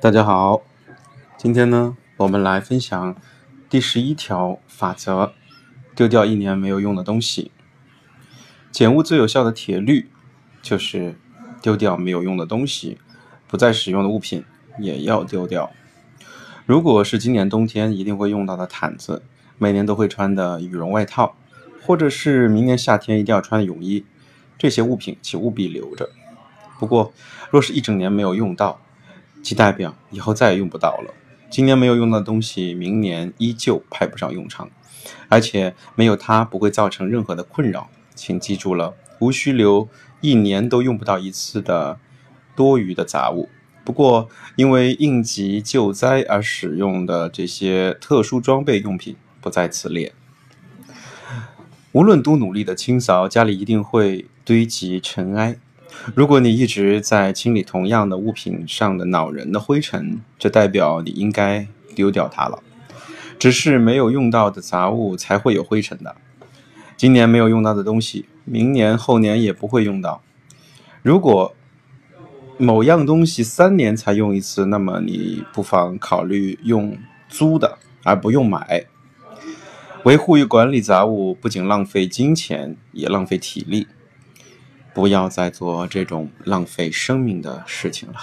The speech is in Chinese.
大家好，今天呢，我们来分享第十一条法则：丢掉一年没有用的东西。减物最有效的铁律就是丢掉没有用的东西，不再使用的物品也要丢掉。如果是今年冬天一定会用到的毯子，每年都会穿的羽绒外套，或者是明年夏天一定要穿的泳衣，这些物品请务必留着。不过，若是一整年没有用到，即代表以后再也用不到了。今年没有用到的东西，明年依旧派不上用场，而且没有它不会造成任何的困扰。请记住了，无需留一年都用不到一次的多余的杂物。不过，因为应急救灾而使用的这些特殊装备用品不在此列。无论多努力的清扫，家里一定会堆积尘埃。如果你一直在清理同样的物品上的恼人的灰尘，这代表你应该丢掉它了。只是没有用到的杂物才会有灰尘的。今年没有用到的东西，明年后年也不会用到。如果某样东西三年才用一次，那么你不妨考虑用租的，而不用买。维护与管理杂物不仅浪费金钱也浪费体力。不要再做这种浪费生命的事情了。